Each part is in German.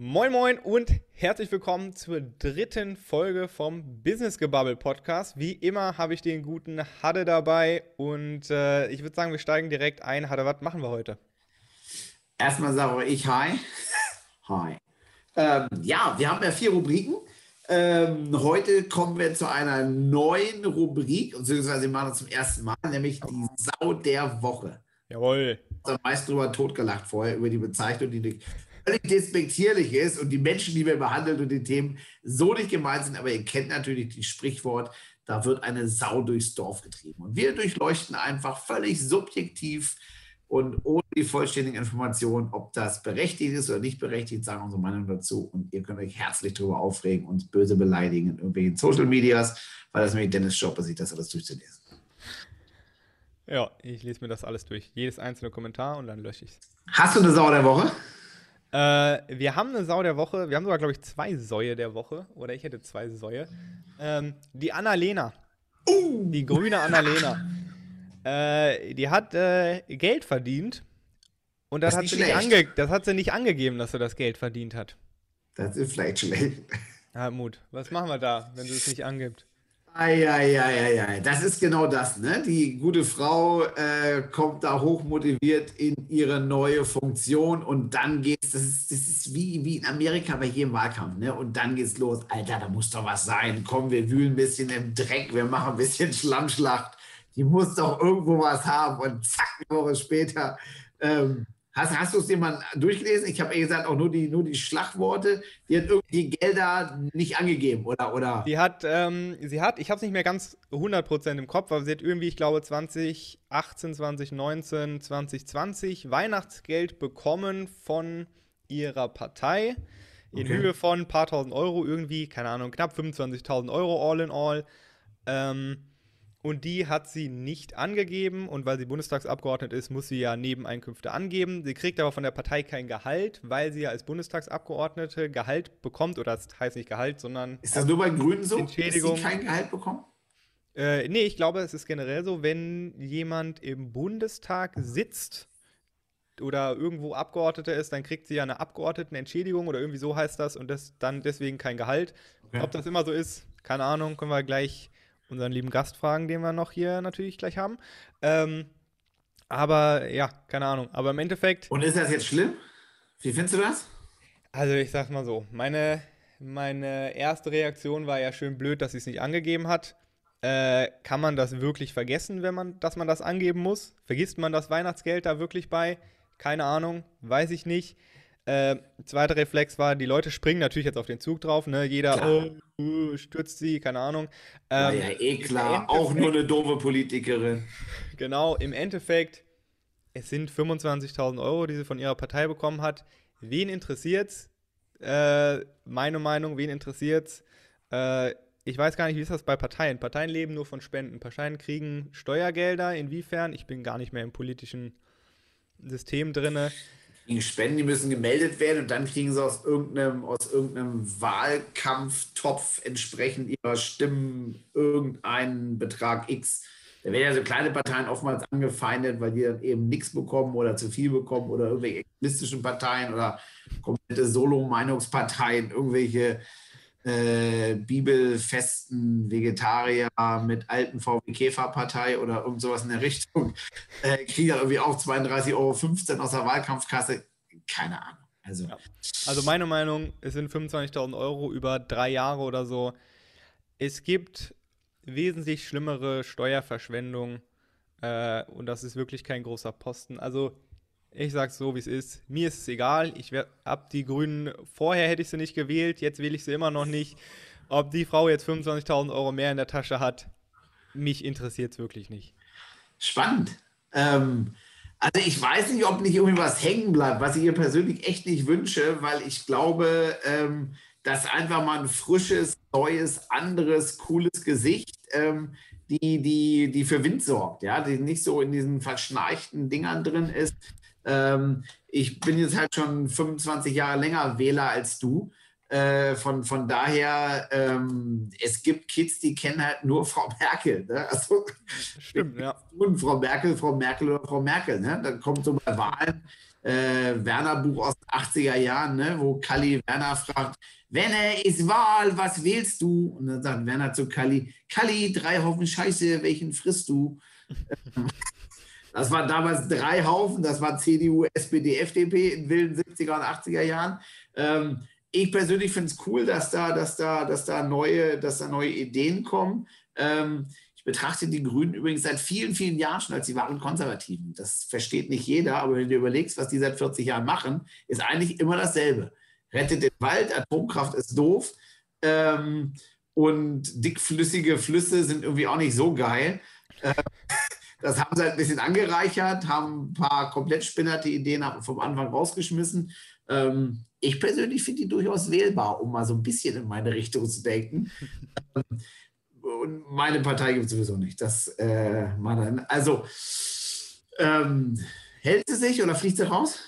Moin Moin und herzlich willkommen zur dritten Folge vom Business Gebubble Podcast. Wie immer habe ich den guten Hadde dabei und äh, ich würde sagen, wir steigen direkt ein. Hadde, was machen wir heute? Erstmal sage ich Hi. Hi. Ähm, ja, wir haben ja vier Rubriken. Ähm, heute kommen wir zu einer neuen Rubrik, beziehungsweise wir machen das zum ersten Mal, nämlich die Sau der Woche. Jawohl. Ich habe meist drüber totgelacht vorher, über die Bezeichnung, die völlig despektierlich ist und die Menschen, die wir behandeln und die Themen so nicht gemeint sind. Aber ihr kennt natürlich das Sprichwort, da wird eine Sau durchs Dorf getrieben. Und wir durchleuchten einfach völlig subjektiv und ohne die vollständigen Informationen, ob das berechtigt ist oder nicht berechtigt, sagen unsere Meinung dazu. Und ihr könnt euch herzlich darüber aufregen, uns böse beleidigen in irgendwelchen Social Medias, weil das nämlich Dennis Job ist, sich das alles durchzulesen. Ja, ich lese mir das alles durch. Jedes einzelne Kommentar und dann lösche ich es. Hast du eine Sau der Woche? Äh, wir haben eine Sau der Woche. Wir haben sogar, glaube ich, zwei Säue der Woche. Oder ich hätte zwei Säue. Ähm, die Annalena. Uh. Die grüne Annalena. Äh, die hat äh, Geld verdient. Und das, das hat, sie nicht ange das hat sie nicht angegeben, dass sie das Geld verdient hat. Das ist vielleicht schlecht. Hartmut, was machen wir da, wenn sie es nicht angibt? Eieieiei, das ist genau das. Ne? Die gute Frau äh, kommt da hochmotiviert in ihre neue Funktion und dann geht's, das ist, das ist wie, wie in Amerika bei jedem Wahlkampf. Ne? Und dann geht's los. Alter, da muss doch was sein. Komm, wir wühlen ein bisschen im Dreck, wir machen ein bisschen Schlammschlacht. Die muss doch irgendwo was haben. Und zack, eine Woche später ähm, Hast, hast du es dir mal durchgelesen? Ich habe gesagt, auch nur die, nur die Schlagworte. Die hat irgendwie Gelder nicht angegeben, oder? oder? Die hat, ähm, sie hat, ich habe es nicht mehr ganz 100% im Kopf, aber sie hat irgendwie, ich glaube, 2018, 2019, 2020 Weihnachtsgeld bekommen von ihrer Partei in okay. Höhe von ein paar tausend Euro, irgendwie, keine Ahnung, knapp 25.000 Euro all in all. Ähm, und die hat sie nicht angegeben. Und weil sie Bundestagsabgeordnet ist, muss sie ja Nebeneinkünfte angeben. Sie kriegt aber von der Partei kein Gehalt, weil sie ja als Bundestagsabgeordnete Gehalt bekommt. Oder das heißt nicht Gehalt, sondern. Ist das nur bei Grünen so? Entschädigung. Dass sie kein Gehalt bekommen? Äh, nee, ich glaube, es ist generell so, wenn jemand im Bundestag sitzt oder irgendwo Abgeordneter ist, dann kriegt sie ja eine Abgeordnetenentschädigung oder irgendwie so heißt das und das dann deswegen kein Gehalt. Okay. Ob das immer so ist, keine Ahnung, können wir gleich unseren lieben Gast fragen, den wir noch hier natürlich gleich haben. Ähm, aber ja, keine Ahnung. Aber im Endeffekt. Und ist das jetzt schlimm? Wie findest du das? Also ich sag mal so, meine, meine erste Reaktion war ja schön blöd, dass sie es nicht angegeben hat. Äh, kann man das wirklich vergessen, wenn man, dass man das angeben muss? Vergisst man das Weihnachtsgeld da wirklich bei? Keine Ahnung, weiß ich nicht. Äh, zweiter Reflex war, die Leute springen natürlich jetzt auf den Zug drauf, ne? Jeder oh, oh, stürzt sie, keine Ahnung. Ähm, ja, eh klar, auch nur eine doofe Politikerin. Genau, im Endeffekt, es sind 25.000 Euro, die sie von ihrer Partei bekommen hat. Wen interessiert's? Äh, meine Meinung, wen interessiert's? Äh, ich weiß gar nicht, wie ist das bei Parteien? Parteien leben nur von Spenden. Parteien kriegen Steuergelder. Inwiefern? Ich bin gar nicht mehr im politischen System drinne kriegen Spenden, die müssen gemeldet werden und dann kriegen sie aus irgendeinem, aus irgendeinem Wahlkampftopf entsprechend ihrer Stimmen irgendeinen Betrag X. Da werden ja so kleine Parteien oftmals angefeindet, weil die dann eben nichts bekommen oder zu viel bekommen oder irgendwelche extremistischen Parteien oder komplette Solo-Meinungsparteien, irgendwelche äh, bibelfesten Vegetarier mit alten VW Käferpartei oder irgend sowas in der Richtung, äh, kriegen dann irgendwie auch 32,15 Euro aus der Wahlkampfkasse. Keine Ahnung. Also, ja. also meine Meinung, es sind 25.000 Euro über drei Jahre oder so. Es gibt wesentlich schlimmere Steuerverschwendung äh, und das ist wirklich kein großer Posten. Also ich sag's so, wie es ist. Mir ist es egal. Ich hab die Grünen, vorher hätte ich sie nicht gewählt, jetzt wähle ich sie immer noch nicht. Ob die Frau jetzt 25.000 Euro mehr in der Tasche hat, mich interessiert es wirklich nicht. Spannend. Ähm, also ich weiß nicht, ob nicht irgendwie was hängen bleibt, was ich ihr persönlich echt nicht wünsche, weil ich glaube, ähm, dass einfach mal ein frisches, neues, anderes, cooles Gesicht, ähm, die, die, die für Wind sorgt, ja, die nicht so in diesen verschnarchten Dingern drin ist, ähm, ich bin jetzt halt schon 25 Jahre länger Wähler als du. Äh, von, von daher, ähm, es gibt Kids, die kennen halt nur Frau Merkel. Ne? Also, Stimmt, ja. Und Frau Merkel, Frau Merkel oder Frau Merkel. Ne? Dann kommt so bei Wahlen äh, Werner-Buch aus den 80er Jahren, ne, wo Kalli Werner fragt, Werner, ist Wahl, was wählst du? Und dann sagt Werner zu Kalli, Kalli, drei Haufen Scheiße, welchen frisst du? Das waren damals drei Haufen, das war CDU, SPD, FDP in wilden 70er und 80er Jahren. Ähm, ich persönlich finde es cool, dass da, dass, da, dass, da neue, dass da neue Ideen kommen. Ähm, ich betrachte die Grünen übrigens seit vielen, vielen Jahren schon als die wahren Konservativen. Das versteht nicht jeder, aber wenn du dir überlegst, was die seit 40 Jahren machen, ist eigentlich immer dasselbe. Rettet den Wald, Atomkraft ist doof ähm, und dickflüssige Flüsse sind irgendwie auch nicht so geil. Äh, das haben sie halt ein bisschen angereichert, haben ein paar komplett spinnerte Ideen vom Anfang rausgeschmissen. Ähm, ich persönlich finde die durchaus wählbar, um mal so ein bisschen in meine Richtung zu denken. Und meine Partei gibt es sowieso nicht. Das, äh, also, ähm, hält sie sich oder fliegt sie raus?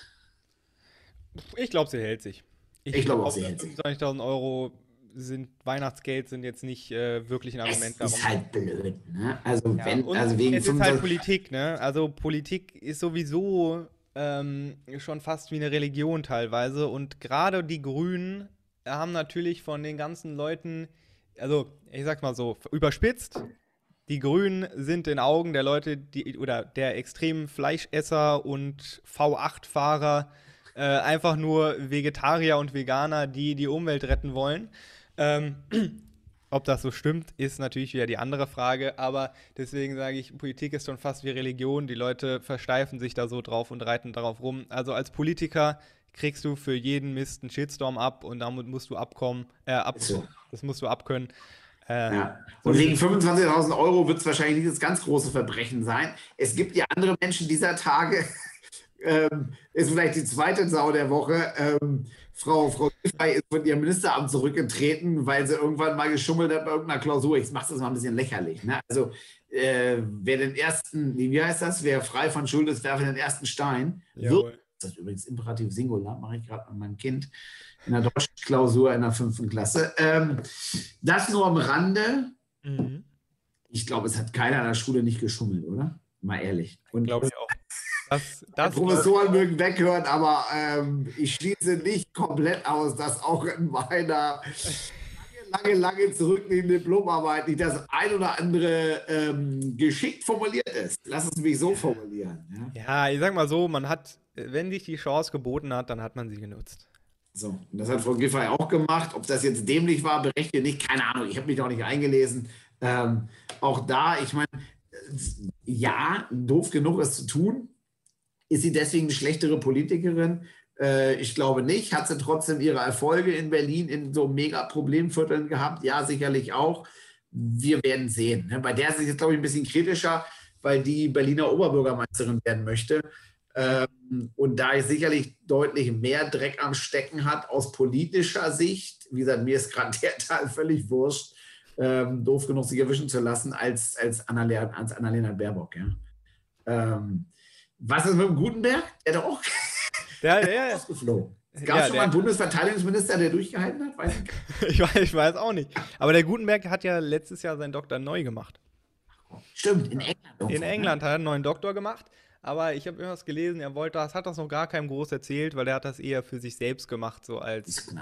Ich glaube, sie hält sich. Ich, ich glaube auch, sie hält sich. 25.000 Euro sind Weihnachtsgeld sind jetzt nicht äh, wirklich ein Argument es darum. Ist halt blöd, ne? Also ja, wenn, also wegen es ist halt Politik, ne? Also Politik ist sowieso ähm, schon fast wie eine Religion teilweise und gerade die Grünen haben natürlich von den ganzen Leuten, also ich sag's mal so überspitzt, die Grünen sind in Augen der Leute, die oder der extremen Fleischesser und V8-Fahrer äh, einfach nur Vegetarier und Veganer, die die Umwelt retten wollen. Ähm, ob das so stimmt, ist natürlich wieder die andere Frage. Aber deswegen sage ich, Politik ist schon fast wie Religion. Die Leute versteifen sich da so drauf und reiten darauf rum. Also als Politiker kriegst du für jeden Mist einen Shitstorm ab und damit musst du abkommen, äh, ab, so. das musst du abkönnen. Äh, ja. Und wegen 25.000 Euro wird es wahrscheinlich nicht das ganz große Verbrechen sein. Es gibt ja andere Menschen dieser Tage, ähm, ist vielleicht die zweite Sau der Woche. Ähm, Frau, Frau Giffey ist von ihrem Ministeramt zurückgetreten, weil sie irgendwann mal geschummelt hat bei irgendeiner Klausur. Ich mache das mal ein bisschen lächerlich. Ne? Also, äh, wer den ersten, wie heißt das? Wer frei von Schuld ist, werfe den ersten Stein. Wird, das ist übrigens Imperativ Singular, mache ich gerade an meinem Kind in der deutschen Klausur in der fünften Klasse. Ähm, das nur am Rande. Mhm. Ich glaube, es hat keiner an der Schule nicht geschummelt, oder? Mal ehrlich. Und glaube ich auch. Das, das Professoren mögen weghören, aber ähm, ich schließe nicht komplett aus, dass auch in meiner lange, lange zurückliegenden Diplomarbeit nicht das ein oder andere ähm, geschickt formuliert ist. Lass es mich so formulieren. Ja? ja, ich sag mal so, man hat, wenn sich die Chance geboten hat, dann hat man sie genutzt. So, und das hat Frau Giffey auch gemacht. Ob das jetzt dämlich war, berechtigt nicht, keine Ahnung. Ich habe mich auch nicht eingelesen. Ähm, auch da, ich meine, ja, doof genug, es zu tun. Ist sie deswegen eine schlechtere Politikerin? Äh, ich glaube nicht. Hat sie trotzdem ihre Erfolge in Berlin in so mega Problemvierteln gehabt? Ja, sicherlich auch. Wir werden sehen. Ne? Bei der ist es jetzt, glaube ich, ein bisschen kritischer, weil die Berliner Oberbürgermeisterin werden möchte. Ähm, und da ich sicherlich deutlich mehr Dreck am Stecken hat aus politischer Sicht, wie gesagt, mir ist gerade der Teil völlig wurscht, ähm, doof genug sich erwischen zu lassen, als, als, Annalena, als Annalena Baerbock. Ja. Ähm, was ist mit dem Gutenberg? Der hat auch der, der, ausgeflogen. Es gab ja, schon mal einen Bundesverteidigungsminister, der durchgehalten hat? Weiß ich, ich, weiß, ich weiß auch nicht. Aber der Gutenberg hat ja letztes Jahr seinen Doktor neu gemacht. Stimmt, in England. In? England hat er einen neuen Doktor gemacht. Aber ich habe irgendwas gelesen, er wollte das, hat das noch gar keinem groß erzählt, weil er hat das eher für sich selbst gemacht, so als.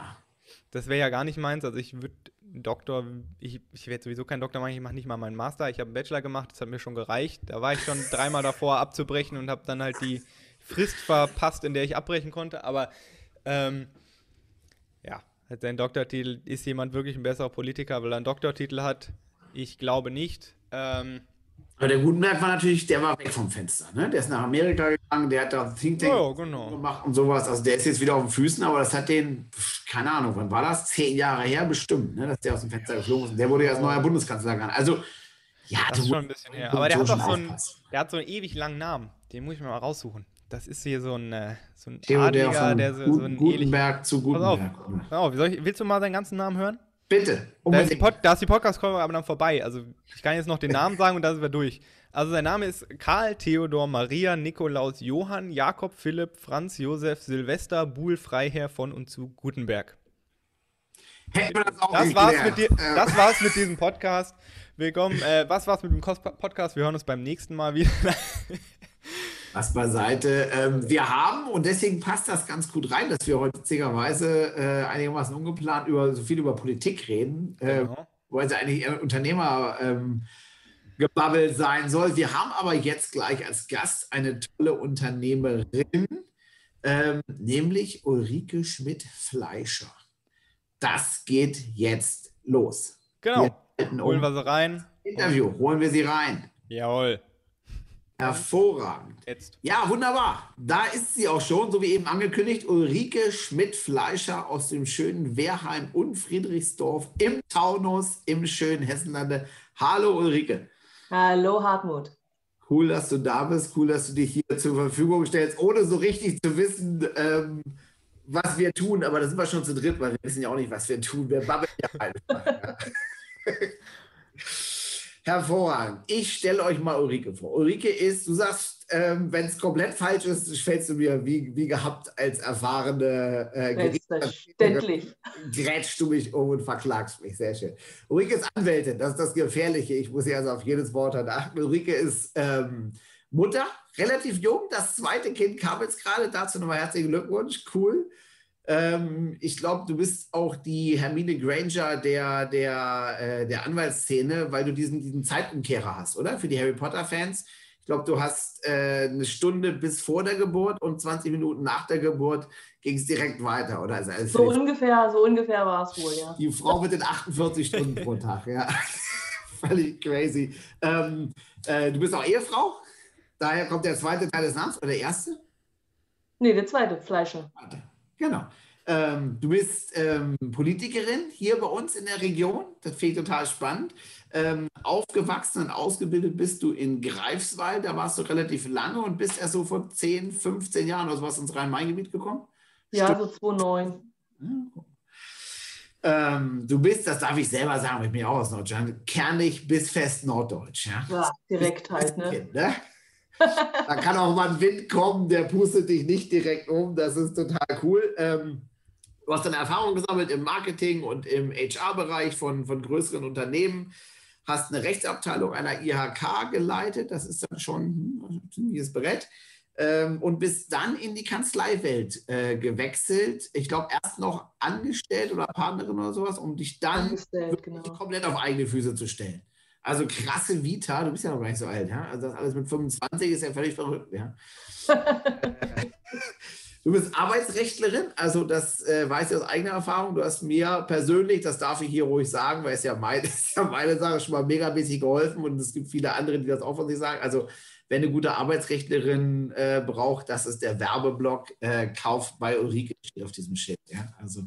Das wäre ja gar nicht meins. Also ich würde Doktor, ich, ich werde sowieso kein Doktor machen, ich mache nicht mal meinen Master. Ich habe einen Bachelor gemacht, das hat mir schon gereicht. Da war ich schon dreimal davor abzubrechen und habe dann halt die Frist verpasst, in der ich abbrechen konnte. Aber ähm, ja, sein Doktortitel ist jemand wirklich ein besserer Politiker, weil er einen Doktortitel hat. Ich glaube nicht. Ähm, aber der Gutenberg war natürlich, der war weg vom Fenster. Ne? Der ist nach Amerika gegangen, der hat da Think Tank oh, genau. gemacht und sowas. Also der ist jetzt wieder auf den Füßen, aber das hat den, keine Ahnung, wann war das? Zehn Jahre her bestimmt, ne? dass der aus dem Fenster geflogen ist. Und der wurde ja als neuer Bundeskanzler gegangen. Also, ja, das ist schon ein bisschen her. Aber der hat doch so einen, der hat so einen ewig langen Namen. Den muss ich mir mal raussuchen. Das ist hier so ein, äh, so ein Adliger, der so, so ein Gutenberg zu Gutenberg. Pass auf, pass auf willst du mal seinen ganzen Namen hören? Bitte. Da ist die, Pod, die Podcast-Cover aber dann vorbei. Also ich kann jetzt noch den Namen sagen und da sind wir durch. Also sein Name ist Karl Theodor Maria Nikolaus Johann Jakob Philipp Franz Josef Silvester Buhl Freiherr von und zu Gutenberg. Hätten wir das auch das war's, mit dir, das war's mit diesem Podcast. Willkommen. Äh, was war's mit dem Podcast? Wir hören uns beim nächsten Mal wieder. Was beiseite. Ähm, wir haben, und deswegen passt das ganz gut rein, dass wir heute witzigerweise äh, einigermaßen ungeplant über so viel über Politik reden, äh, genau. weil es eigentlich eher Unternehmer ähm, gebabbelt sein soll. Wir haben aber jetzt gleich als Gast eine tolle Unternehmerin, ähm, nämlich Ulrike Schmidt-Fleischer. Das geht jetzt los. Genau. Holen wir sie rein. Interview, holen wir sie rein. Jawohl. Hervorragend. Jetzt. Ja, wunderbar. Da ist sie auch schon, so wie eben angekündigt, Ulrike Schmidt-Fleischer aus dem schönen Wehrheim und Friedrichsdorf im Taunus im schönen Hessenlande. Hallo Ulrike. Hallo Hartmut. Cool, dass du da bist. Cool, dass du dich hier zur Verfügung stellst, ohne so richtig zu wissen, ähm, was wir tun. Aber da sind wir schon zu dritt, weil wir wissen ja auch nicht, was wir tun. Wir babbeln ja einfach. Hervorragend. Ich stelle euch mal Ulrike vor. Ulrike ist, du sagst, ähm, wenn es komplett falsch ist, stellst du mir wie, wie gehabt als erfahrene äh, Selbstverständlich. Grätschst du mich um und verklagst mich. Sehr schön. Ulrike ist Anwältin, das ist das Gefährliche. Ich muss ja also auf jedes Wort achten. Ulrike ist ähm, Mutter, relativ jung. Das zweite Kind kam jetzt gerade. Dazu nochmal herzlichen Glückwunsch. Cool. Ähm, ich glaube, du bist auch die Hermine Granger der, der, äh, der Anwaltsszene, weil du diesen, diesen Zeitumkehrer hast, oder? Für die Harry Potter-Fans. Ich glaube, du hast äh, eine Stunde bis vor der Geburt und 20 Minuten nach der Geburt ging es direkt weiter, oder? Also, also so ungefähr, so ungefähr war es wohl, ja. Die Frau mit den 48 Stunden pro Tag, ja. Völlig crazy. Ähm, äh, du bist auch Ehefrau? Daher kommt der zweite Teil des Namens oder der erste? Nee, der zweite, Fleischer. Genau. Ähm, du bist ähm, Politikerin hier bei uns in der Region. Das finde ich total spannend. Ähm, aufgewachsen und ausgebildet bist du in Greifswald. Da warst du relativ lange und bist erst so vor 10, 15 Jahren oder sowas ins Rhein-Main-Gebiet gekommen. Ja, Stimmt. so 2009. Ähm, du bist, das darf ich selber sagen, ich bin auch aus Norddeutschland, kernig bis fest Norddeutsch. Ja, ja direkt halt. Ne? Kind, ne? Da kann auch mal ein Wind kommen, der pustet dich nicht direkt um. Das ist total cool. Ähm, du hast deine Erfahrung gesammelt im Marketing und im HR-Bereich von, von größeren Unternehmen. Hast eine Rechtsabteilung einer IHK geleitet. Das ist dann schon ein ziemliches Brett. Ähm, und bist dann in die Kanzleiwelt äh, gewechselt. Ich glaube, erst noch angestellt oder Partnerin oder sowas, um dich dann genau. komplett auf eigene Füße zu stellen. Also krasse Vita, du bist ja noch gar nicht so alt, ja? Also das alles mit 25 ist ja völlig verrückt, ja. du bist Arbeitsrechtlerin, also das äh, weiß ich aus eigener Erfahrung. Du hast mir persönlich, das darf ich hier ruhig sagen, weil es ja, mein, ist ja meine Sache schon mal megamäßig geholfen und es gibt viele andere, die das auch von sich sagen. Also wenn eine gute Arbeitsrechtlerin äh, braucht, das ist der Werbeblock, äh, Kauf bei Ulrike steht auf diesem Schild. Ja? Also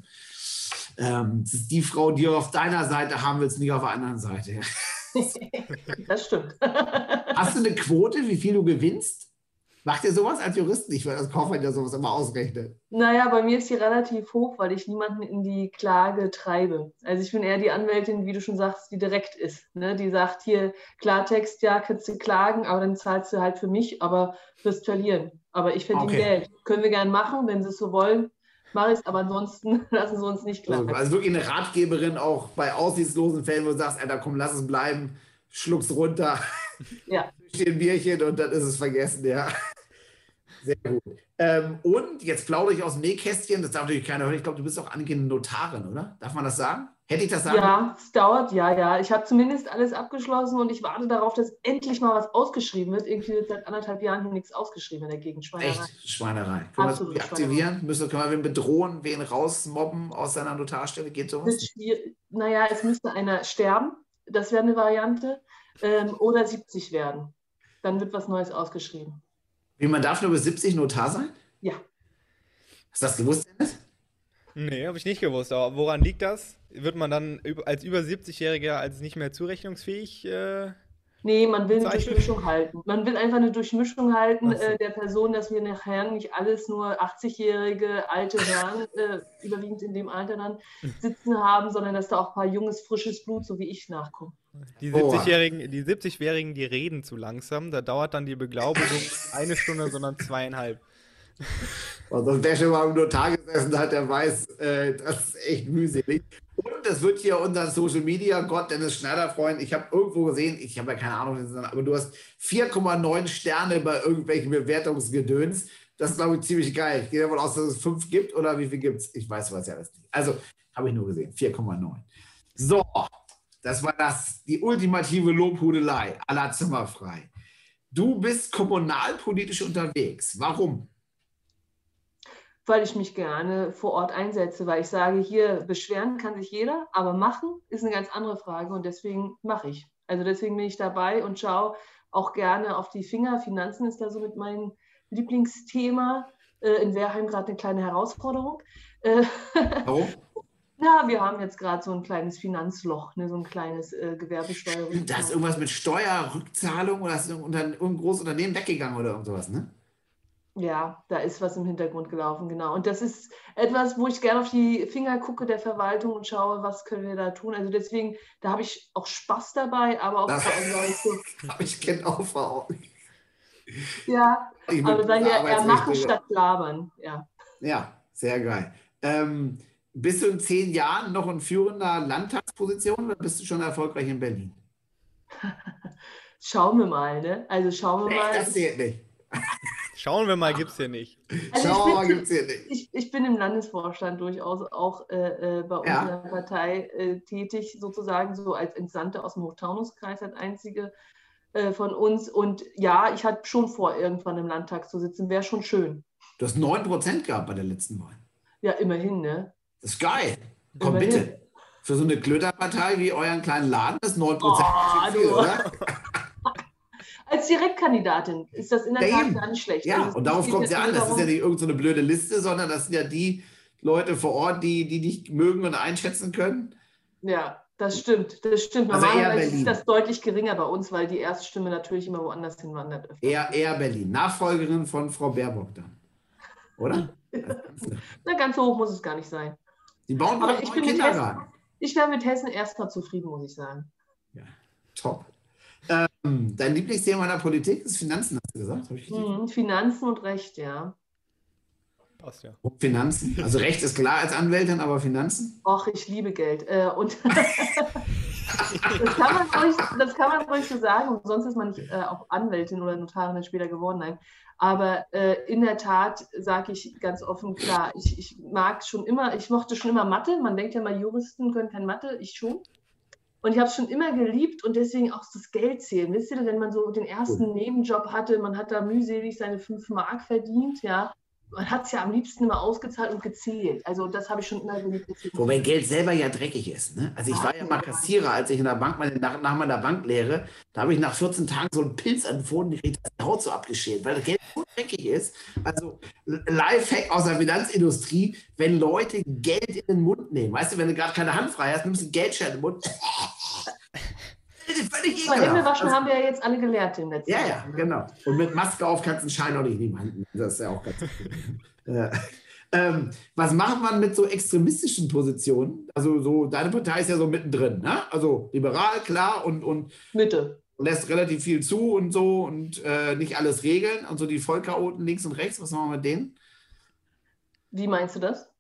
ähm, das ist die Frau, die du auf deiner Seite haben willst, nicht auf der anderen Seite. das stimmt. Hast du eine Quote, wie viel du gewinnst? Macht ihr sowas als Jurist nicht, weil das Kaufmann ja sowas immer ausrechnet? Naja, bei mir ist die relativ hoch, weil ich niemanden in die Klage treibe. Also ich bin eher die Anwältin, wie du schon sagst, die direkt ist. Ne? Die sagt hier Klartext, ja, kannst du klagen, aber dann zahlst du halt für mich, aber wirst verlieren. Aber ich verdiene okay. Geld. Können wir gerne machen, wenn sie es so wollen mache ich es, aber ansonsten lassen sie uns nicht klar. Also, wirklich eine Ratgeberin auch bei aussichtslosen Fällen, wo du sagst, Alter, komm, lass es bleiben, schluck's runter, ja. ein Bierchen und dann ist es vergessen, ja. Sehr gut. Ähm, und jetzt plaudere ich aus dem Nähkästchen, das darf natürlich keiner hören. Ich glaube, du bist auch angehende Notarin, oder? Darf man das sagen? Hätte ich das sagen? Ja, es dauert, ja, ja. Ich habe zumindest alles abgeschlossen und ich warte darauf, dass endlich mal was ausgeschrieben wird. Irgendwie wird seit anderthalb Jahren hier nichts ausgeschrieben in der Gegend. Schweinerei. Echt? Schweinerei. Können Absolut wir das aktivieren? Müssen, können wir wen bedrohen, wen rausmobben aus seiner Notarstelle? Geht sowas? Naja, es müsste einer sterben. Das wäre eine Variante. Ähm, oder 70 werden. Dann wird was Neues ausgeschrieben. Wie, man darf nur bis 70 Notar sein? Ja. Hast du das gewusst, Dennis? Nee, habe ich nicht gewusst. Aber woran liegt das? Wird man dann als über 70-Jähriger als nicht mehr zurechnungsfähig? Äh, nee, man will eine Durchmischung halten. Man will einfach eine Durchmischung halten äh, der Person, dass wir nachher nicht alles nur 80-jährige alte Herren, äh, überwiegend in dem Alter dann, sitzen haben, sondern dass da auch ein paar junges, frisches Blut, so wie ich, nachkommt. Die 70-Jährigen, die 70-Jährigen, die reden zu langsam. Da dauert dann die Beglaubigung eine Stunde, sondern zweieinhalb. Und wer schon mal im Notar gesessen hat, der weiß, äh, das ist echt mühselig. Und es wird hier unser Social Media Gott, Dennis Schneider, Freund. Ich habe irgendwo gesehen, ich habe ja keine Ahnung, aber du hast 4,9 Sterne bei irgendwelchen Bewertungsgedöns. Das ist, glaube ich, ziemlich geil. Ich gehe davon aus, dass es fünf gibt oder wie viel gibt es? Ich weiß was ja alles nicht. Also, habe ich nur gesehen. 4,9. So, das war das, die ultimative Lobhudelei aller Zimmerfrei. Du bist kommunalpolitisch unterwegs. Warum? Weil ich mich gerne vor Ort einsetze, weil ich sage, hier beschweren kann sich jeder, aber machen ist eine ganz andere Frage und deswegen mache ich. Also deswegen bin ich dabei und schaue auch gerne auf die Finger. Finanzen ist da so mit meinem Lieblingsthema. Äh, in Wehrheim gerade eine kleine Herausforderung. Äh, Warum? Ja, wir haben jetzt gerade so ein kleines Finanzloch, ne, so ein kleines äh, Gewerbesteuerung. Da ist irgendwas mit Steuerrückzahlung oder ist ein, ein großes Unternehmen weggegangen oder irgendwas, ne? Ja, da ist was im Hintergrund gelaufen, genau. Und das ist etwas, wo ich gerne auf die Finger gucke der Verwaltung und schaue, was können wir da tun. Also deswegen, da habe ich auch Spaß dabei, aber auch das, so. ich kenne auch Frau. Ja, aber daher eher machen statt labern, ja. Ja, sehr geil. Ähm, bist du in zehn Jahren noch in führender Landtagsposition oder bist du schon erfolgreich in Berlin? schauen wir mal, ne? Also schauen wir nee, mal. Das zählt nicht. Schauen wir mal, gibt es hier nicht. Also Schauen wir mal, gibt es hier nicht. Ich, ich, bin im Landesvorstand durchaus auch äh, äh bei ja. der Partei äh, tätig, sozusagen so als Entsandte aus dem Hochtaunuskreis, als einzige äh, von uns. Und ja, ich hatte schon vor, irgendwann im Landtag zu sitzen. Wäre schon schön. Du hast 9% gehabt bei der letzten Wahl. Ja, immerhin, ne? Das ist geil. Komm immerhin. bitte. Für so eine Klöterpartei wie euren kleinen Laden ist 9% oh, viel, oder? Als Direktkandidatin ist das in der Tat gar nicht schlecht. Ja, also und darauf kommt es ja an. Das ist ja nicht irgendeine so blöde Liste, sondern das sind ja die Leute vor Ort, die, die dich mögen und einschätzen können. Ja, das stimmt. Das stimmt. Also Normalerweise ist das deutlich geringer bei uns, weil die Erststimme natürlich immer woanders hinwandert. Eher, eher Berlin. Nachfolgerin von Frau Baerbock dann. Oder? Na, ganz so hoch muss es gar nicht sein. Die bauen Aber ich bin Kindergarten. Hessen, ich wäre mit Hessen erstmal zufrieden, muss ich sagen. Ja, top. Ähm, dein Lieblingsthema in der Politik ist Finanzen, hast du gesagt? Mhm, Finanzen und Recht, ja. Passt ja. Finanzen. Also Recht ist klar als Anwältin, aber Finanzen? Och, ich liebe Geld. Äh, und das, kann man ruhig, das kann man ruhig so sagen. Sonst ist man nicht äh, auch Anwältin oder Notarin später geworden. Nein. Aber äh, in der Tat sage ich ganz offen klar, ich, ich mag schon immer, ich mochte schon immer Mathe. Man denkt ja mal, Juristen können kein Mathe, ich schon. Und ich habe es schon immer geliebt und deswegen auch das Geld zählen. Wisst ihr, wenn man so den ersten Nebenjob hatte, man hat da mühselig seine 5 Mark verdient, ja, man hat es ja am liebsten immer ausgezahlt und gezählt. Also das habe ich schon immer geliebt. Wobei Geld selber ja dreckig ist. Ne? Also ich war ja mal Kassierer, als ich in der Bank, meine, nach, nach meiner Banklehre, da habe ich nach 14 Tagen so einen Pilz dass die Haut so abgeschält, weil das Geld so dreckig ist. Also Lifehack aus der Finanzindustrie, wenn Leute Geld in den Mund nehmen. Weißt du, wenn du gerade keine Hand frei hast, nimmst du Geldschein in den Mund. völlig ekelhaft. Hände waschen also, haben wir ja jetzt alle gelernt im letzten Ja, ja, genau. Und mit Maske auf kannst du einen Schein auch nicht nehmen. Das ist ja auch ganz ja. ähm, Was macht man mit so extremistischen Positionen? Also so, deine Partei ist ja so mittendrin, ne? Also liberal, klar und, und Mitte. lässt relativ viel zu und so und äh, nicht alles regeln. Und so die Vollchaoten links und rechts, was machen wir mit denen? Wie meinst du das?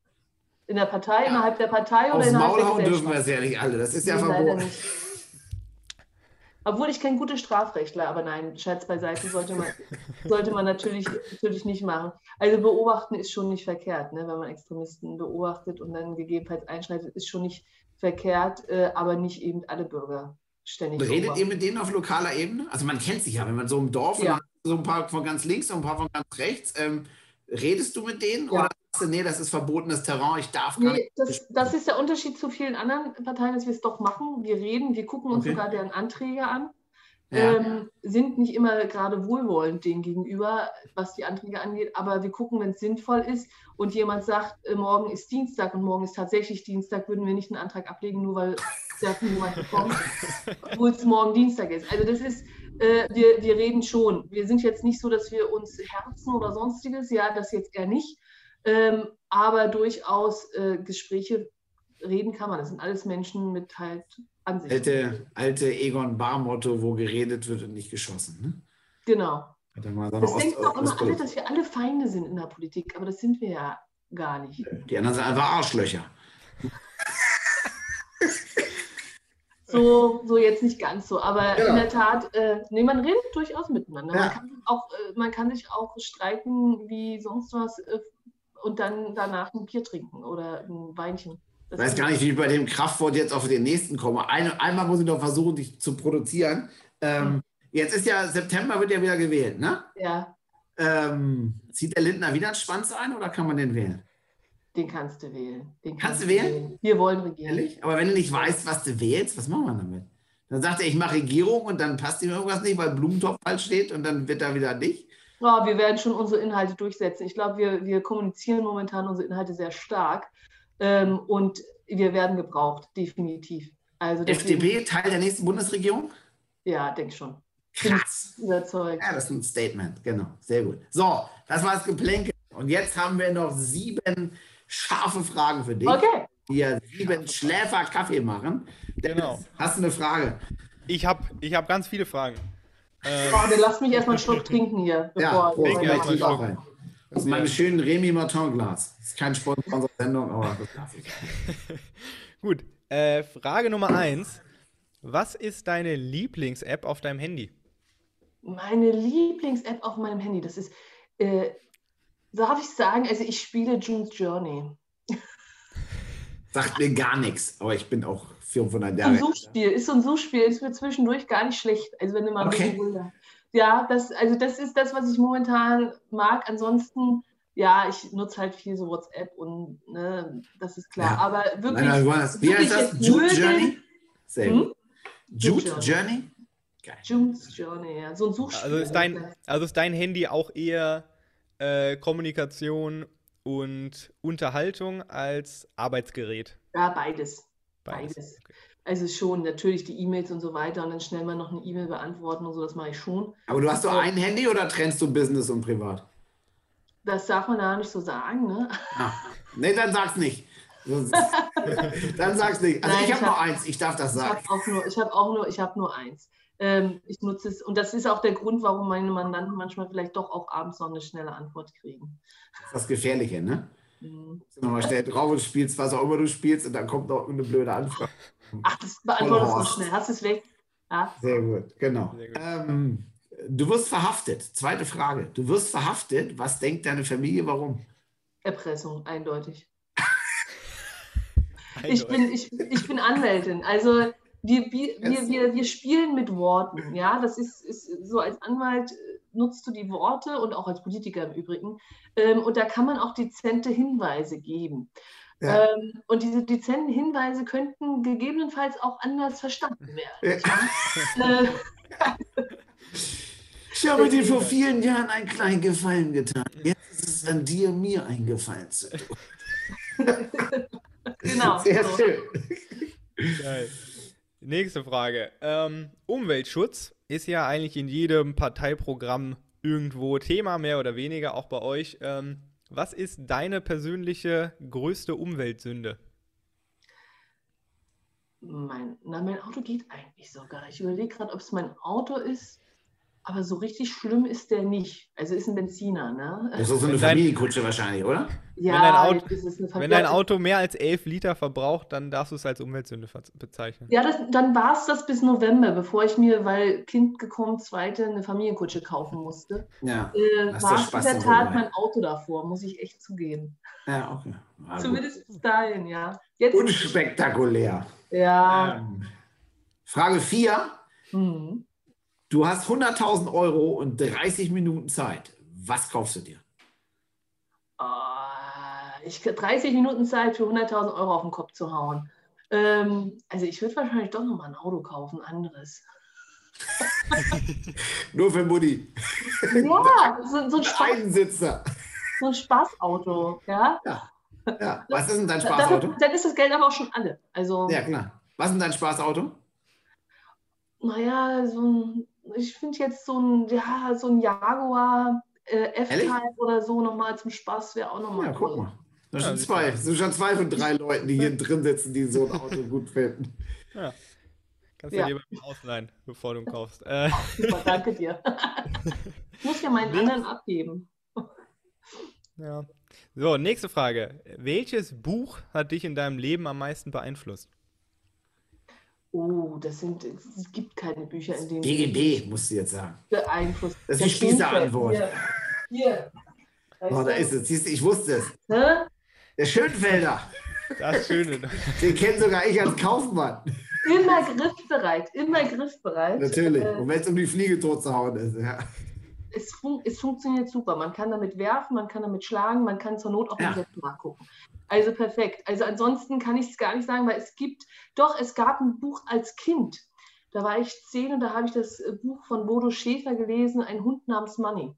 In der Partei, ja. innerhalb der Partei oder Aufs innerhalb Maul hauen dürfen wir es ja nicht alle. Das ist ja verboten. Obwohl ich kein guter Strafrechtler, aber nein, Scherz beiseite sollte man, sollte man natürlich, natürlich nicht machen. Also beobachten ist schon nicht verkehrt, ne? wenn man Extremisten beobachtet und dann gegebenenfalls einschreitet, ist schon nicht verkehrt, äh, aber nicht eben alle Bürger ständig. Redet beobachten. ihr mit denen auf lokaler Ebene? Also man kennt sich ja, wenn man so im Dorf, ja. so ein paar von ganz links und ein paar von ganz rechts, ähm, redest du mit denen ja. oder nee, das ist verbotenes Terrain, ich darf gar nee, nicht. Das, das, ist der Unterschied zu vielen anderen Parteien, dass wir es doch machen. Wir reden, wir gucken uns okay. sogar deren Anträge an. Ja. Ähm, sind nicht immer gerade wohlwollend denen gegenüber, was die Anträge angeht, aber wir gucken, wenn es sinnvoll ist und jemand sagt, äh, morgen ist Dienstag und morgen ist tatsächlich Dienstag, würden wir nicht einen Antrag ablegen, nur weil sehr viel jemand kommt, wo es morgen Dienstag ist. Also das ist, äh, wir, wir reden schon. Wir sind jetzt nicht so, dass wir uns herzen oder sonstiges, ja, das jetzt eher nicht, ähm, aber durchaus äh, Gespräche reden kann man. Das sind alles Menschen mit halt Ansichten. Alte, alte Egon Bar-Motto, wo geredet wird und nicht geschossen. Ne? Genau. Hätte mal so eine Das denken doch immer alle, dass wir alle Feinde sind in der Politik, aber das sind wir ja gar nicht. Die anderen sind einfach Arschlöcher. So, so jetzt nicht ganz so, aber Genau. in der Tat, äh, nee, man redet durchaus miteinander. Ja. Man, kann auch, äh, man kann sich auch streiten wie sonst was äh, und dann danach ein Bier trinken oder ein Weinchen. Ich Das weiß gar nicht, wie ich bei dem Kraftwort jetzt auf den nächsten komme. Eine, einmal muss ich noch versuchen, dich zu produzieren. Ähm, jetzt ist ja September, wird ja wieder gewählt, ne? Ja, Ähm, zieht der Lindner wieder einen Schwanz ein oder kann man den wählen? den kannst du wählen. Den Kannst du wählen? Wir wollen regieren. Ehrlich? Aber wenn du nicht weißt, was du wählst, was machen wir damit? Dann sagt er, ich mache Regierung und dann passt ihm irgendwas nicht, weil Blumentopf falsch steht und dann wird er wieder nicht. Ja, wir werden schon unsere Inhalte durchsetzen. Ich glaube, wir, wir kommunizieren momentan unsere Inhalte sehr stark ähm, und wir werden gebraucht, definitiv. Also FDP, Teil der nächsten Bundesregierung? Ja, denke schon. Krass. überzeugt. Ja, das ist ein Statement, genau. Sehr gut. So, das war das Geplänkel. Und jetzt haben wir noch sieben scharfe Fragen für dich, Okay. die ja sieben Schläfer Kaffee machen. Dennis, Genau. Hast du eine Frage? Ich habe ich hab ganz viele Fragen. Ähm, Oh, dann lass mich erstmal einen Schluck trinken hier. Ja, Bevor, Prost, tief auch Schluck. rein. Das ist meine schönen Remy Martin Glas. Das ist kein Sponsor unserer Sendung, aber das darf ich. gut. Äh, Frage Nummer eins. Was ist deine Lieblings-App auf deinem Handy? Meine Lieblings-App auf meinem Handy, das ist, äh, darf ich sagen, also ich spiele June's Journey. Sagt mir gar nichts, aber ich bin auch 500 So ein Jahre. Suchspiel, ist so ein Suchspiel, ist mir zwischendurch gar nicht schlecht. Also wenn du mal Okay. Ja, das, also das ist das, was ich momentan mag. Ansonsten, ja, ich nutze halt viel so WhatsApp und ne, das ist klar. Ja. Aber wirklich. Nein, nein, was? Wie heißt das? Jude Journey? Hm? Jude Jude Journey? Geil. June's Journey, ja. So ein Suchspiel. Also ist dein, also ist dein Handy auch eher äh, Kommunikation und Unterhaltung als Arbeitsgerät? Ja, beides. Beides. Okay. Also schon, natürlich die E-Mails und so weiter und dann schnell mal noch eine E-Mail beantworten und so, das mache ich schon. Aber du hast doch ein Handy oder trennst du Business und Privat? Das darf man da nicht so sagen, ne? Ah. Nee, dann sag's nicht. Dann sag's nicht. Also Nein, ich ich habe nur hab- eins, ich darf das Ich sagen. habe auch nur, ich habe auch nur, ich habe nur eins. Ähm, ich nutze es und das ist auch der Grund, warum meine Mandanten manchmal vielleicht doch auch abends noch eine schnelle Antwort kriegen. Das ist das Gefährliche, ne? Mhm. Nochmal schnell drauf und spielst, was auch immer du spielst, und dann kommt noch eine blöde Anfrage. Ach, das beantwortest du schnell. Hast du es weg? Ja. Sehr gut, genau. Sehr gut. Ähm, du wirst verhaftet. Zweite Frage. Du wirst verhaftet. Was denkt deine Familie, warum? Erpressung, eindeutig. Ich Eindeutig. bin, ich, ich bin Anwältin. Also wir, wir, wir, wir, wir spielen mit Worten. Ja, das ist, ist so als Anwalt äh, nutzt du die Worte und auch als Politiker im Übrigen. Ähm, und da kann man auch dezente Hinweise geben. Ja. Ähm, und diese dezenten Hinweise könnten gegebenenfalls auch anders verstanden werden. Ja. Äh, Ich habe dir vor vielen Jahren einen kleinen Gefallen getan. Jetzt ist es an dir, mir einen Gefallen zu tun. genau. Sehr schön. Geil. Nächste Frage. Ähm, Umweltschutz ist ja eigentlich in jedem Parteiprogramm irgendwo Thema, mehr oder weniger, auch bei euch. Ähm, was ist deine persönliche größte Umweltsünde? Mein, na, mein Auto geht eigentlich sogar. Ich überlege gerade, ob es mein Auto ist, aber so richtig schlimm ist der nicht. Also ist ein Benziner, ne? Das ist so eine Wenn dein- Familienkutsche wahrscheinlich, oder? Ja, dein Auto- jetzt ist es eine Wenn dein Auto mehr als 11 Liter verbraucht, dann darfst du es als Umweltsünde bezeichnen. Ja, das, dann war es das bis November, bevor ich mir, weil Kind gekommen, zweite, eine Familienkutsche kaufen musste. Ja. Äh, war es in der Tat mein Auto davor, muss ich echt zugeben. Ja, okay. Gut. Zumindest bis dahin, ja. Jetzt, Unspektakulär. ja. Ähm, Frage 4. Hm. Du hast 100.000 Euro und 30 Minuten Zeit. Was kaufst du dir? Ah, ich 30 Minuten Zeit für 100.000 Euro auf den Kopf zu hauen. Ähm, also ich würde wahrscheinlich doch nochmal ein Auto kaufen, anderes. Nur für Mutti. Ja, so, so, ein, Spaß, Einsitzer. so ein Spaßauto, ja. Ja. Was ist denn dein Spaßauto? dann ist das Geld aber auch schon alle. Also, Ja, klar. Was ist denn dein Spaßauto? naja, so ein, ich finde jetzt so ein, ja, so ein Jaguar äh, F-Type oder so nochmal zum Spaß wäre auch nochmal Ja, guck mal. Das Ja, sind siehst zwei. sind schon zwei von drei Leuten, die hier drin sitzen, die so ein Auto gut finden. Ja. Kannst ja. du dir mal ausleihen, bevor du ihn kaufst. Äh. Super, danke dir. ich muss ja meinen anderen abgeben. Ja. So, nächste Frage. Welches Buch hat dich in deinem Leben am meisten beeinflusst? Oh, das sind, es gibt keine Bücher, in denen. DGB, musst du jetzt sagen. Beeinflusst. Das ist die Spießerantwort. Hier. Hier. Oh, da ist es. Siehst du, ich wusste es. Hä? Der Schönfelder. Das Schöne. Den kenne sogar ich als Kaufmann. Immer griffbereit, immer griffbereit. Natürlich. Äh, Und wenn es um die Fliege tot zu hauen ist, ja. Es, fun es, funktioniert super. Man kann damit werfen, man kann damit schlagen, man kann zur Not auch ja. mal gucken. Also perfekt. Also ansonsten kann ich es gar nicht sagen, weil es gibt, doch, es gab ein Buch als Kind. Da war ich zehn und da habe ich das äh, Buch von Bodo Schäfer gelesen, Ein Hund namens Money.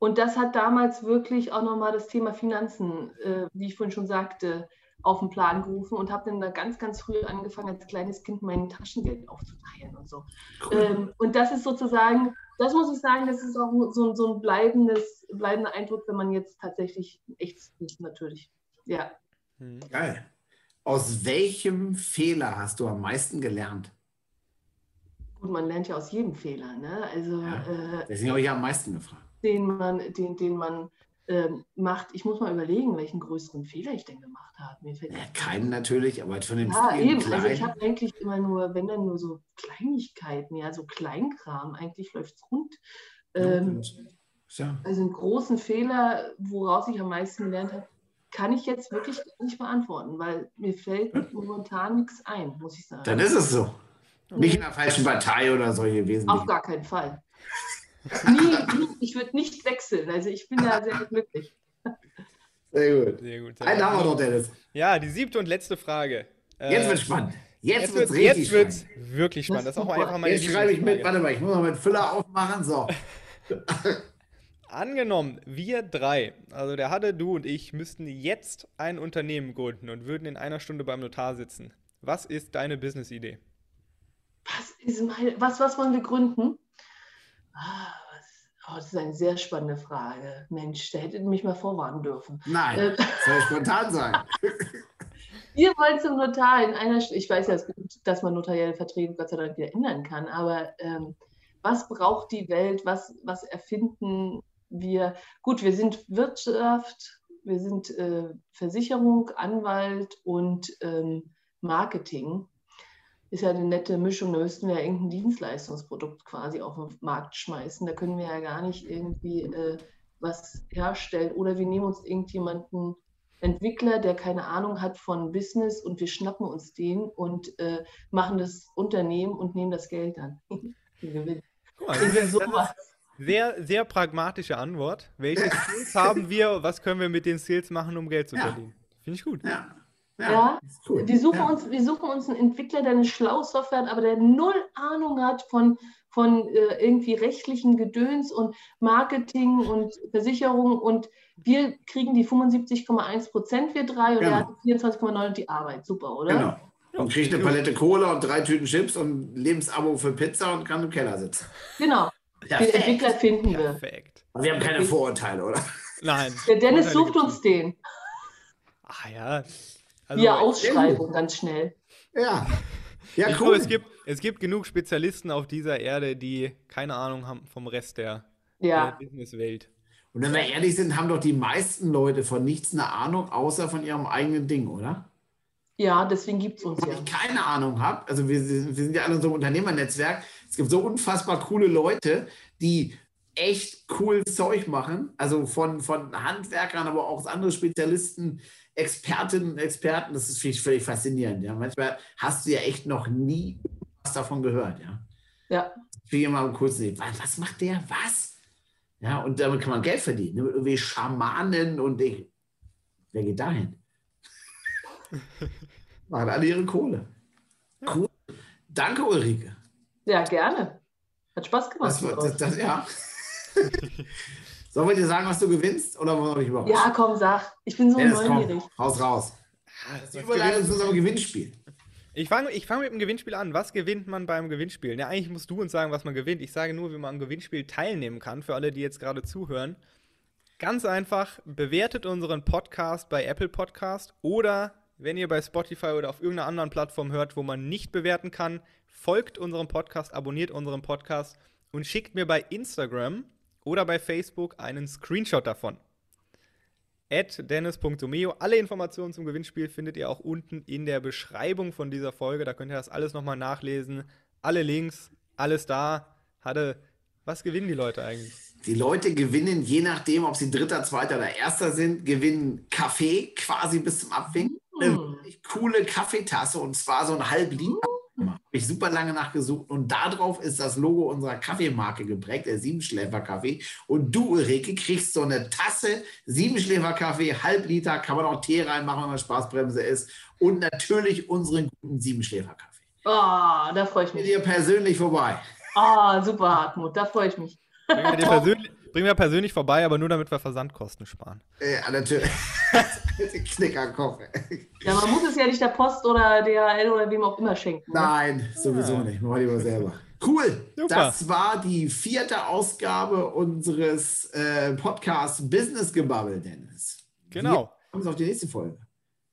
Und das hat damals wirklich auch nochmal das Thema Finanzen, äh, wie ich vorhin schon sagte, auf den Plan gerufen und habe dann da ganz, ganz früh angefangen, als kleines Kind mein Taschengeld aufzuteilen und so. Cool. Ähm, und das ist sozusagen, das muss ich sagen, das ist auch so, so ein bleibendes, bleibender Eindruck, wenn man jetzt tatsächlich echt ist, natürlich. Ja. Hm. Geil. Aus welchem Fehler hast du am meisten gelernt? Gut, man lernt ja aus jedem Fehler, ne? Also, ja, äh, deswegen habe ich ja am meisten gefragt. Den man, den, den man ähm, macht, ich muss mal überlegen, welchen größeren Fehler ich denn gemacht habe. Mir fällt ja, keinen natürlich, aber von den ja, eben. Kleinen. Also ich habe eigentlich immer nur, wenn dann nur so Kleinigkeiten, ja, so Kleinkram, eigentlich läuft es rund. Ähm, ja. Also einen großen Fehler, woraus ich am meisten gelernt habe, kann ich jetzt wirklich nicht beantworten, weil mir fällt hm? momentan nichts ein, muss ich sagen. Dann ist es so. Nicht in der falschen Partei oder solche Wesen. Auf gar keinen Fall. Nie, ich würde nicht wechseln. Also ich bin da sehr glücklich. Sehr gut. Sehr gut. Sehr Einen haben wir doch, Dennis. Ja, die siebte und letzte Frage. Jetzt wird spannend. Jetzt, jetzt wird es richtig jetzt wird's wirklich spannend. Das ist auch mal einfach mal Jetzt schreibe ich mit, warte mal, ich muss noch mit Füller aufmachen. So. Angenommen, wir drei, also der Hadde, du und ich, müssten jetzt ein Unternehmen gründen und würden in einer Stunde beim Notar sitzen. Was ist deine Business-Idee? Was ist meine, was, was wollen wir gründen? Ah, oh, das ist eine sehr spannende Frage. Mensch, da hättet ihr mich mal vorwarnen dürfen. Nein, äh, soll spontan sein. Wir wollen zum Notar in einer, ich weiß ja, dass man notarielle Verträge Gott sei Dank wieder ändern kann, aber ähm, was braucht die Welt, was, was erfinden wir? Gut, wir sind Wirtschaft, wir sind äh, Versicherung, Anwalt und ähm, Marketing ist ja eine nette Mischung. Da müssten wir ja irgendein Dienstleistungsprodukt quasi auf den Markt schmeißen. Da können wir ja gar nicht irgendwie äh, was herstellen. Oder wir nehmen uns irgendjemanden, Entwickler, der keine Ahnung hat von Business und wir schnappen uns den und äh, machen das Unternehmen und nehmen das Geld dann. sehr, sehr pragmatische Antwort. Welche Skills haben wir? Was können wir mit den Skills machen, um Geld zu ja. verdienen? Finde ich gut. Ja. Ja, ja. Cool. wir, suchen ja. uns, wir suchen uns einen Entwickler, der eine schlaue Software hat, aber der null Ahnung hat von, von äh, irgendwie rechtlichen Gedöns und Marketing und Versicherung und wir kriegen die 75,1 Prozent, wir drei, und genau. er hat 24,9 und die Arbeit. Super, oder? Genau. Und kriegt eine Palette Cola und drei Tüten Chips und Lebensabo für Pizza und kann im Keller sitzen. Genau. Perfekt. Den Entwickler finden wir. Perfekt. Aber wir haben keine Vorurteile, oder? Nein. Der Dennis sucht uns den. Ah ja, also, Via Ausschreibung ganz schnell. Ja. Ja, ich cool. glaube, es gibt, es gibt genug Spezialisten auf dieser Erde, die keine Ahnung haben vom Rest der, ja. der Businesswelt. Und wenn wir ehrlich sind, haben doch die meisten Leute von nichts eine Ahnung, außer von ihrem eigenen Ding, oder? Ja, deswegen gibt es uns Wenn ja. ich keine Ahnung habe, also wir, wir, sind ja alle in so einem Unternehmernetzwerk, es gibt so unfassbar coole Leute, die echt cool Zeug machen, also von, von Handwerkern, aber auch andere Spezialisten, Expertinnen und Experten, das ist völlig, völlig faszinierend. Ja. Manchmal hast du ja echt noch nie was davon gehört. Ja. ja. Ich will mal kurz sehen, was macht der? Was? Ja, und damit kann man Geld verdienen. Ne? Irgendwie Schamanen und ich. Wer geht dahin? Machen alle ihre Kohle. Cool. Danke, Ulrike. Ja, gerne. Hat Spaß gemacht. Das, das, das, ja. Sollen wir dir sagen, was du gewinnst oder wollen wir noch nicht überraschen? Ja, komm, sag. Ich bin so Dennis, neugierig. Komm, raus, raus. Das ist Überleitung zu unserem Gewinnspiel. Ich fange ich fang mit dem Gewinnspiel an. Was gewinnt man beim Gewinnspiel? Ja, eigentlich musst du uns sagen, was man gewinnt. Ich sage nur, wie man am Gewinnspiel teilnehmen kann, für alle, die jetzt gerade zuhören. Ganz einfach, bewertet unseren Podcast bei Apple Podcast oder wenn ihr bei Spotify oder auf irgendeiner anderen Plattform hört, wo man nicht bewerten kann, folgt unserem Podcast, abonniert unseren Podcast und schickt mir bei Instagram oder bei Facebook einen Screenshot davon. At dennis.tomeo. Alle Informationen zum Gewinnspiel findet ihr auch unten in der Beschreibung von dieser Folge. Da könnt ihr das alles nochmal nachlesen. Alle Links, alles da. Hatte, was gewinnen die Leute eigentlich? Die Leute gewinnen, je nachdem, ob sie Dritter, Zweiter oder Erster sind, gewinnen Kaffee quasi bis zum Abwinken. Eine Hm. coole Kaffeetasse und zwar so ein halb Liter. Habe ich super lange nachgesucht und darauf ist das Logo unserer Kaffeemarke geprägt, der Siebenschläfer-Kaffee. Und du, Ulrike, kriegst so eine Tasse Siebenschläfer-Kaffee, halb Liter, kann man auch Tee reinmachen, wenn man Spaßbremse ist. Und natürlich unseren guten Siebenschläfer-Kaffee. Oh, da freue ich Mit mich. dir persönlich vorbei. Oh, super, Hartmut, da freue ich mich. Bringen wir, dir persönlich, bringen wir persönlich vorbei, aber nur damit wir Versandkosten sparen. Ja, natürlich. Knickerkopf. Ja, man muss es ja nicht der Post oder DHL oder wem auch immer schenken. Ne? Nein, sowieso Ja. nicht. Machen wir lieber selber. Cool. Super. Das war die vierte Ausgabe unseres äh, Podcasts Business Gebubble, Dennis. Genau. Wir freuen uns auf die nächste Folge.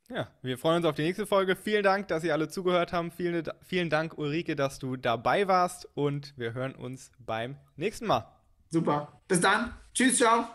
Ja, wir freuen uns auf die nächste Folge. Vielen Dank, dass ihr alle zugehört habt. Vielen, vielen Dank, Ulrike, dass du dabei warst. Und wir hören uns beim nächsten Mal. Super. Bis dann. Tschüss, ciao.